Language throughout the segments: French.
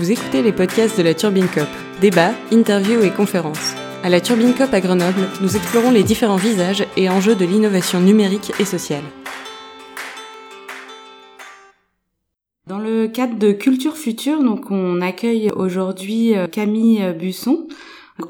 Vous écoutez les podcasts de la Turbine Cop. Débats, interviews et conférences. À la Turbine Cop à Grenoble, nous explorons les différents visages et enjeux de l'innovation numérique et sociale. Dans le cadre de Culture Future, donc on accueille aujourd'hui euh, Camille Busson,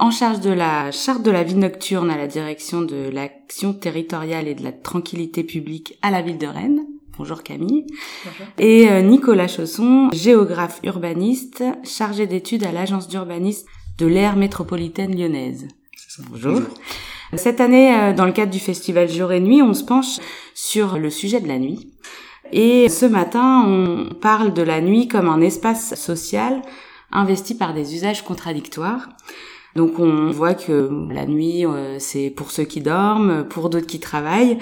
en charge de la charte de la vie nocturne à la direction de l'action territoriale et de la tranquillité publique à la ville de Rennes. Bonjour Camille. Bonjour. Et euh, Nicolas Chausson, géographe urbaniste, chargé d'études à l'agence d'urbanisme de l'aire métropolitaine lyonnaise. Ça. Bonjour. Bonjour. Cette année, euh, dans le cadre du festival Jour et Nuit, on se penche sur le sujet de la nuit. Et ce matin, on parle de la nuit comme un espace social investi par des usages contradictoires. Donc on voit que la nuit, euh, c'est pour ceux qui dorment, pour d'autres qui travaillent,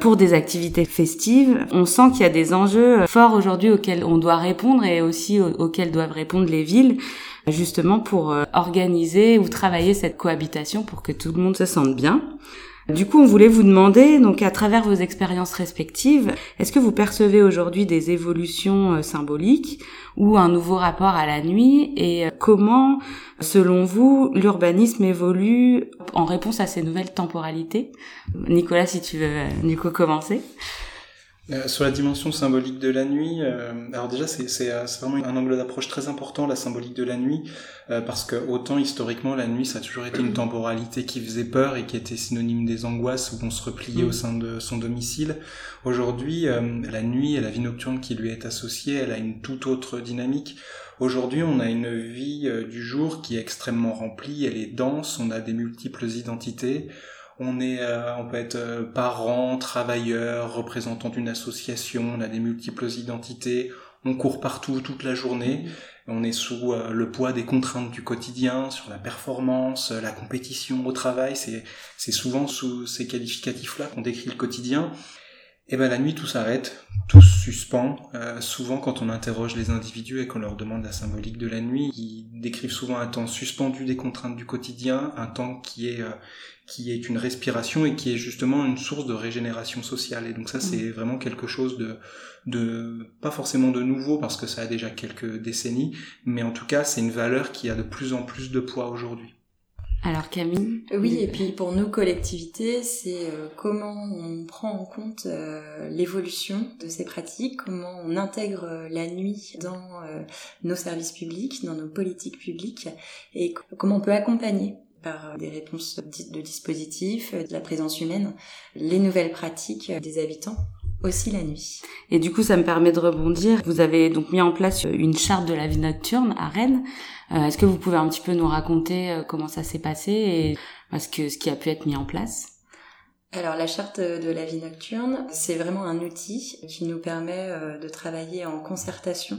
pour des activités festives. On sent qu'il y a des enjeux forts aujourd'hui auxquels on doit répondre et aussi auxquels doivent répondre les villes, justement pour euh, organiser ou travailler cette cohabitation pour que tout le monde se sente bien. Du coup, on voulait vous demander, donc à travers vos expériences respectives, est-ce que vous percevez aujourd'hui des évolutions euh, symboliques ou un nouveau rapport à la nuit et euh, comment, selon vous, l'urbanisme évolue en réponse à ces nouvelles temporalités? Nicolas, si tu veux, euh, du coup, commencer. Euh, sur la dimension symbolique de la nuit, euh, alors déjà c'est euh, vraiment un angle d'approche très important la symbolique de la nuit parce que autant historiquement la nuit ça a toujours été une temporalité qui faisait peur et qui était synonyme des angoisses où on se repliait au sein de son domicile. Aujourd'hui la nuit et la vie nocturne qui lui est associée, elle a une toute autre dynamique. Aujourd'hui, on a une vie du jour qui est extrêmement remplie, elle est dense, on a des multiples identités, on est, euh, on peut être euh, parent, travailleur, représentant d'une association, on a des multiples identités, on court partout toute la journée, on est sous euh, le poids des contraintes du quotidien, sur la performance, la compétition au travail, c'est, c'est souvent sous ces qualificatifs-là qu'on décrit le quotidien. Et ben la nuit tout s'arrête, tout se suspend. souvent quand on interroge les individus et qu'on leur demande la symbolique de la nuit, ils décrivent souvent un temps suspendu des contraintes du quotidien, un temps qui est qui est une respiration et qui est justement une source de régénération sociale. Et donc ça, c'est mm. vraiment quelque chose de, de, pas forcément de nouveau parce que ça a déjà quelques décennies, mais en tout cas, c'est une valeur qui a de plus en plus de poids aujourd'hui. Alors Camille Oui, et puis pour nos collectivités, c'est euh, comment on prend en compte euh, l'évolution de ces pratiques, comment on intègre euh, la nuit dans nos services publics, dans nos politiques publiques, et comment on peut accompagner par des réponses de dispositifs, de la présence humaine, les nouvelles pratiques des habitants aussi la nuit. Et du coup, ça me permet de rebondir. Vous avez donc mis en place une charte de la vie nocturne à Rennes. Euh, est-ce que vous pouvez un petit peu nous raconter euh, comment ça s'est passé et ce que ce qui a pu être mis en place? Alors la charte de la vie nocturne, c'est vraiment un outil qui nous permet euh, de travailler en concertation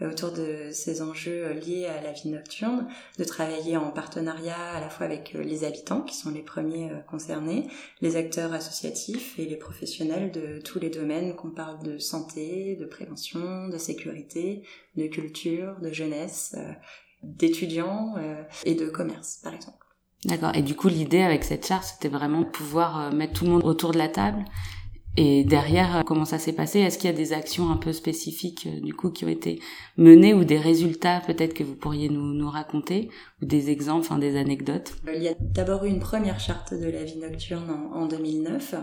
autour de ces enjeux euh, liés à la vie nocturne, de travailler en partenariat à la fois avec euh, les habitants qui sont les premiers concernés, les acteurs associatifs et les professionnels de tous les domaines qu'on parle de santé, de prévention, de sécurité, de culture, de jeunesse, d'étudiants et de commerce par exemple. D'accord. Et du coup, l'idée avec cette charte, c'était vraiment pouvoir mettre tout le monde autour de la table? Et derrière, comment ça s'est passé? Est-ce qu'il y a des actions un peu spécifiques du coup qui ont été menées ou des résultats peut-être que vous pourriez nous, nous raconter? Ou des exemples, enfin des anecdotes? Il y a d'abord eu une première charte de la vie nocturne en, en 2009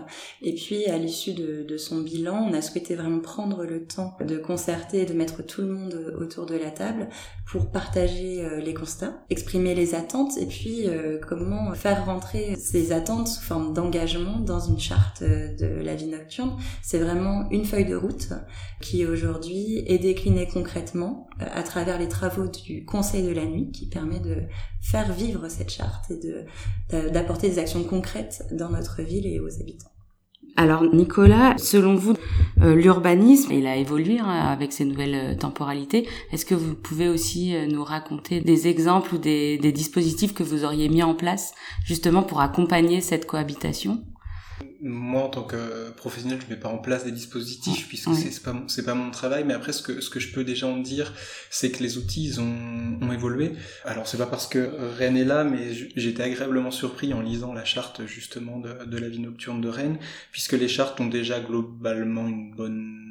et puis à l'issue de, de, son bilan, on a souhaité vraiment prendre le temps de concerter et de mettre tout le monde autour de la table pour partager euh, les constats, exprimer les attentes et puis euh, comment faire rentrer ces attentes sous forme d'engagement dans une charte de la vie nocturne c'est vraiment une feuille de route qui aujourd'hui est déclinée concrètement euh, à travers les travaux du Conseil de la nuit qui permet de faire vivre cette charte et d'apporter des actions concrètes dans notre ville et aux habitants. Alors Nicolas, selon vous, euh, l'urbanisme, il a évolué hein, avec ces nouvelles euh, temporalités. Est-ce que vous pouvez aussi nous raconter des exemples ou des dispositifs que vous auriez mis en place justement pour accompagner cette cohabitation? Moi en tant que professionnel je mets pas en place des dispositifs puisque c'est pas c'est pas mon travail mais après ce que ce que je peux déjà en dire c'est que les outils ils ont, ont évolué. Alors c'est pas parce que Rennes est là mais j'étais agréablement surpris en lisant la charte justement de, de la vie nocturne de Rennes puisque les chartes ont déjà globalement une bonne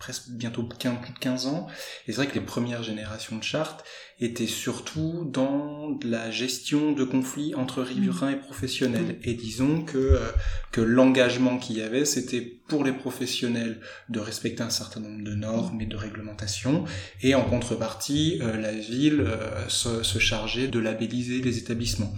presque bientôt 15, plus de 15 ans. Et c'est vrai que les premières générations de chartes étaient surtout dans la gestion de conflits entre riverains et professionnels. Et disons que, euh, que l'engagement qu'il y avait, c'était pour les professionnels de respecter un certain nombre de normes et de réglementations, et en contrepartie, euh, la ville euh, se, se chargeait de labelliser les établissements.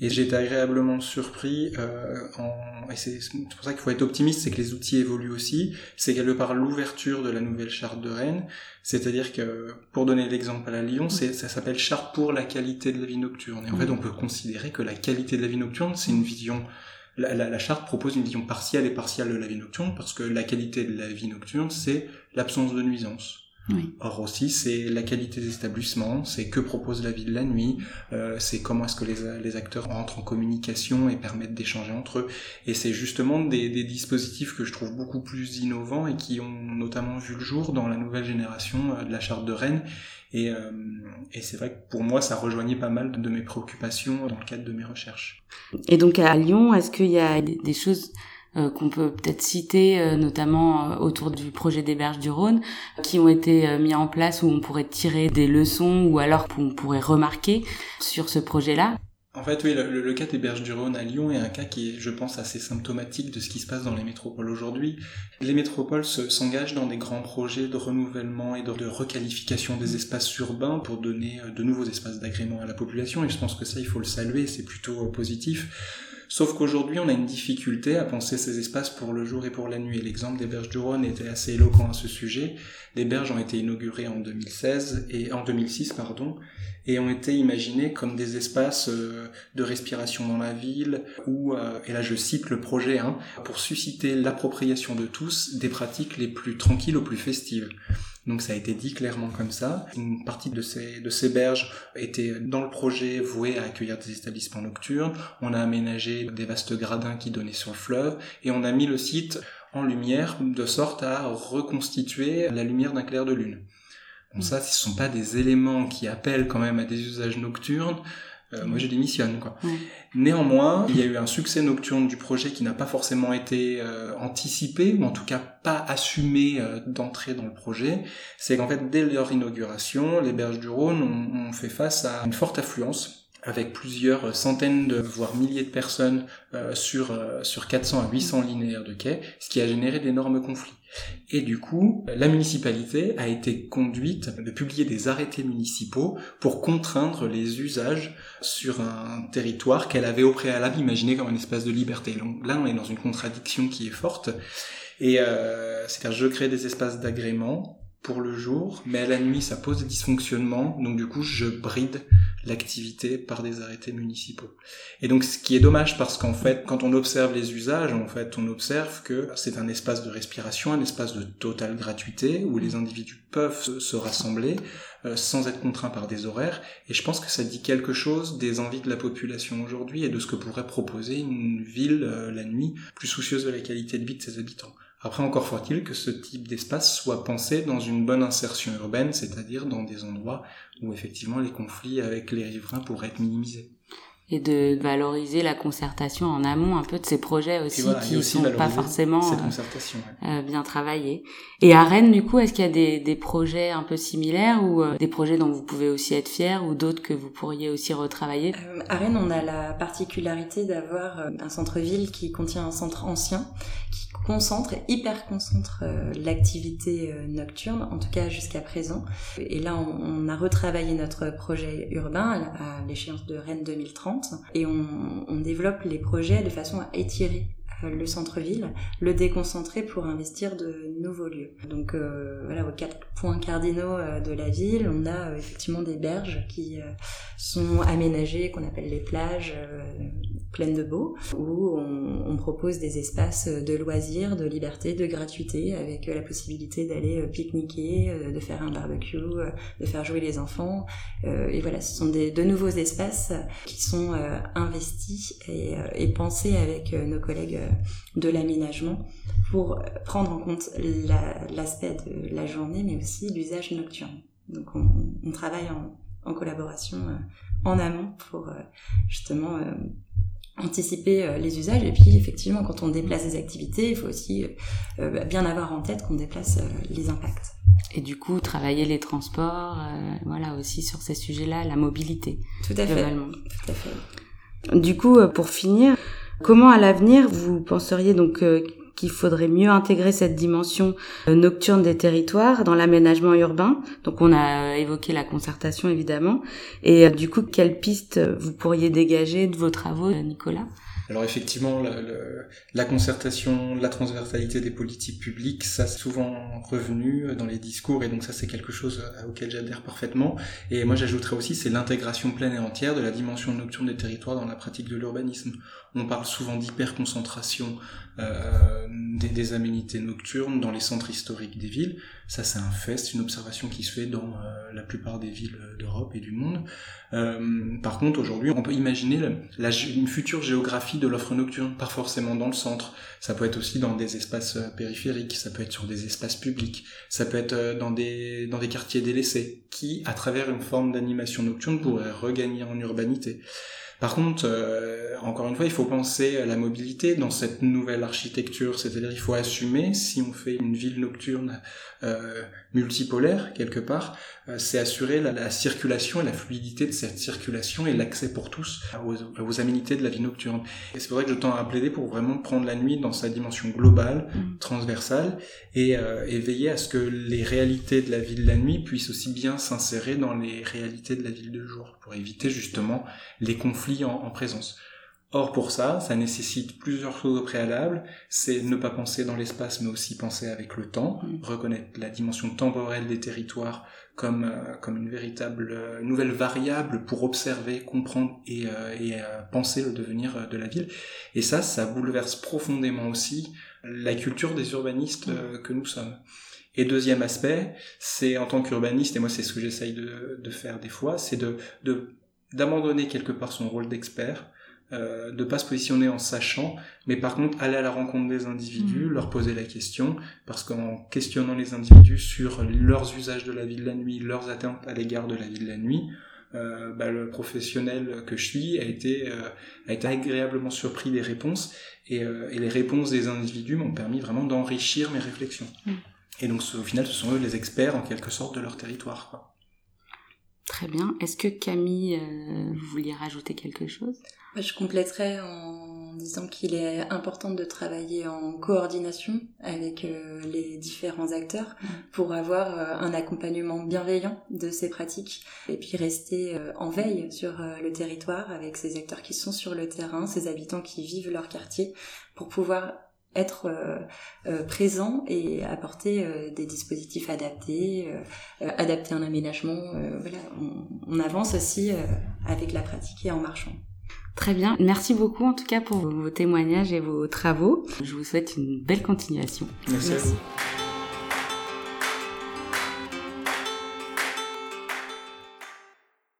Et j'ai été agréablement surpris, euh, en... et c'est pour ça qu'il faut être optimiste, c'est que les outils évoluent aussi, c'est quelque part l'ouverture de la nouvelle charte de Rennes, c'est-à-dire que, pour donner l'exemple à Lyon, c'est, ça s'appelle charte pour la qualité de la vie nocturne. Et en fait, on peut considérer que la qualité de la vie nocturne, c'est une vision la, la, la, charte propose une vision partielle et partielle de la vie nocturne parce que la qualité de la vie nocturne, c'est l'absence de nuisance. Oui. Or aussi, c'est la qualité des établissements, c'est que propose la vie de la nuit, euh, c'est comment est-ce que les, les, acteurs entrent en communication et permettent d'échanger entre eux. Et c'est justement des, des, dispositifs que je trouve beaucoup plus innovants et qui ont notamment vu le jour dans la nouvelle génération euh, de la charte de Rennes. Et, euh, et c'est vrai que pour moi, ça rejoignait pas mal de mes préoccupations dans le cadre de mes recherches. Et donc à Lyon, est-ce qu'il y a des choses qu'on peut peut-être citer, euh, notamment euh, autour du projet des berges du Rhône, qui ont été mis en place où on pourrait tirer des leçons ou alors on pourrait remarquer sur ce projet-là. En fait, oui, le, le, cas des berges du Rhône à Lyon est un cas qui est, je pense, assez symptomatique de ce qui se passe dans les métropoles aujourd'hui. Les métropoles s'engagent dans des grands projets de renouvellement et de, de, requalification des espaces urbains pour donner de nouveaux espaces d'agrément à la population, et je pense que ça, il faut le saluer, c'est plutôt positif. Sauf qu'aujourd'hui, on a une difficulté à penser ces espaces pour le jour et pour la nuit. L'exemple des berges du Rhône était assez éloquent à ce sujet. Les berges ont été inaugurées en 2016 et en 2006, pardon, et ont été imaginées comme des espaces euh, de respiration dans la ville, ou, euh, et là je cite le projet, hein, pour susciter l'appropriation de tous des pratiques les plus tranquilles ou plus festives. Donc ça a été dit clairement comme ça. Une partie de ces, de ces berges était dans le projet voué à accueillir des établissements nocturnes. On a aménagé des vastes gradins qui donnaient sur le fleuve et on a mis le site en lumière de sorte à reconstituer la lumière d'un clair de lune. Donc ça, ce sont pas des éléments qui appellent quand même à des usages nocturnes, euh, moi, je démissionne, quoi. Néanmoins, il y a eu un succès nocturne du projet qui n'a pas forcément été euh, anticipé, ou en tout cas pas assumé euh, d'entrer dans le projet. C'est qu'en fait, dès leur inauguration, les berges du Rhône ont, ont fait face à une forte affluence avec plusieurs centaines de voire milliers de personnes euh, sur euh, sur 400 à 800 linéaires de quais, ce qui a généré d'énormes conflits. Et du coup, la municipalité a été conduite de publier des arrêtés municipaux pour contraindre les usages sur un territoire qu'elle avait au préalable imaginé comme un espace de liberté. Donc là, on est dans une contradiction qui est forte. Et euh, c'est-à-dire, je crée des espaces d'agrément pour le jour, mais à la nuit, ça pose des dysfonctionnements. Donc du coup, je bride l'activité par des arrêtés municipaux. Et donc ce qui est dommage parce qu'en fait, quand on observe les usages, en fait, on observe que c'est un espace de respiration, un espace de totale gratuité où les individus peuvent se, se rassembler euh, sans être contraints par des horaires. Et je pense que ça dit quelque chose des envies de la population aujourd'hui et de ce que pourrait proposer une ville euh, la nuit plus soucieuse de la qualité de vie de ses habitants. Après, encore faut-il que ce type d'espace soit pensé dans une bonne insertion urbaine, c'est-à-dire dans des endroits où effectivement les conflits avec les riverains pourraient être minimisés. Et de valoriser la concertation en amont un peu de ces projets aussi voilà, qui aussi sont pas forcément cette concertation, ouais. euh, bien travaillés. Et à Rennes, du coup, est-ce qu'il y a des, des, projets un peu similaires ou euh, des projets dont vous pouvez aussi être fiers ou d'autres que vous pourriez aussi retravailler? Euh, À Rennes, on a la particularité d'avoir euh, un centre-ville qui contient un centre ancien qui concentre, hyper concentre euh, l'activité euh, nocturne, en tout cas jusqu'à présent. Et là, on, on, a retravaillé notre projet urbain à l'échéance de Rennes 2030 et on, développe les projets de façon à étirer le centre-ville, le déconcentrer pour investir de nouveaux lieux. Donc euh, voilà, aux quatre points cardinaux euh, de la ville, on a euh, effectivement des berges qui euh, sont aménagées, qu'on appelle les plages pleines de beau, où on, propose des espaces de loisirs, de liberté, de gratuité, avec la possibilité d'aller pique-niquer, de faire un barbecue, de faire jouer les enfants. et voilà, ce sont des, de nouveaux espaces qui sont investis et pensés avec nos collègues de l'aménagement pour prendre en compte l'aspect la, de la journée, mais aussi l'usage nocturne. Donc on, on travaille en, en, collaboration euh, en amont pour euh, justement euh, anticiper les usages. Et puis effectivement quand on déplace des activités il faut aussi bien avoir en tête qu'on déplace les impacts. Et du coup travailler les transports voilà aussi sur ces sujets-là la mobilité tout à fait. tout à fait. Du coup pour finir comment à l'avenir vous penseriez donc qu'il faudrait mieux intégrer cette dimension euh, nocturne des territoires dans l'aménagement urbain? Donc on a évoqué la concertation évidemment. Et euh, du coup, quelles pistes vous pourriez dégager de vos travaux, Nicolas? Alors effectivement, la, concertation, la transversalité des politiques publiques, ça c'est souvent revenu dans les discours et donc ça c'est quelque chose euh, auquel j'adhère parfaitement. Et moi j'ajouterais aussi c'est l'intégration pleine et entière de la dimension nocturne des territoires dans la pratique de l'urbanisme. On parle souvent d'hyperconcentration euh, des, des, aménités nocturnes dans les centres historiques des villes. Ça, c'est un fait, c'est une observation qui se fait dans euh, la plupart des villes d'Europe et du monde. Euh, par contre, aujourd'hui, on peut imaginer une future géographie de l'offre nocturne, pas forcément dans le centre. Ça peut être aussi dans des espaces euh, périphériques, ça peut être sur des espaces publics, ça peut être euh, dans des, dans des quartiers délaissés, qui, à travers une forme d'animation nocturne, pourraient regagner en urbanité. Par contre, euh, encore une fois, il faut penser à la mobilité dans cette nouvelle architecture, c'est-à-dire il faut assumer si on fait une ville nocturne euh, multipolaire quelque part, euh, c'est assurer la, circulation et la fluidité de cette circulation et l'accès pour tous aux, aménités de la vie nocturne. Et c'est vrai que je tends à plaider pour vraiment prendre la nuit dans sa dimension globale, mmh. transversale, et, euh, et, veiller à ce que les réalités de la vie de la nuit puissent aussi bien s'insérer dans les réalités de la ville de jour, pour éviter justement les conflits en, en présence. Or, pour ça, ça nécessite plusieurs choses au préalable. C'est ne pas penser dans l'espace, mais aussi penser avec le temps, mmh. reconnaître la dimension temporelle des territoires comme, euh, comme une véritable euh, nouvelle variable pour observer, comprendre et, euh, et penser le devenir de la ville. Et ça, ça bouleverse profondément aussi la culture des urbanistes mmh. que nous sommes. Et deuxième aspect, c'est en tant qu'urbaniste, et moi c'est ce que j'essaye de, de faire des fois, c'est de d'abandonner quelque part son rôle d'expert euh, de pas se positionner en sachant, mais par contre aller à la rencontre des individus, mmh. leur poser la question, parce qu'en questionnant les individus sur leurs usages de la vie de la nuit, leurs attentes à l'égard de la vie de la nuit, euh, bah, le professionnel que je suis a été, euh, a été agréablement surpris des réponses, et, euh, et les réponses des individus m'ont permis vraiment d'enrichir mes réflexions. Mmh. Et donc au final, ce sont eux les experts en quelque sorte de leur territoire. Quoi. Très bien. Est-ce que Camille, vous vouliez rajouter quelque chose? Je compléterais en disant qu'il est important de travailler en coordination avec euh, les différents acteurs mm. pour avoir euh, un accompagnement bienveillant de ces pratiques et puis rester euh, en veille sur le territoire avec ces acteurs qui sont sur le terrain, ces habitants qui vivent leur quartier pour pouvoir être présent et apporter des dispositifs adaptés, adapter un aménagement. voilà, on avance aussi avec la pratique et en marchant. Très bien. Merci beaucoup en tout cas pour vos témoignages et vos travaux. Je vous souhaite une belle continuation. Merci. À vous.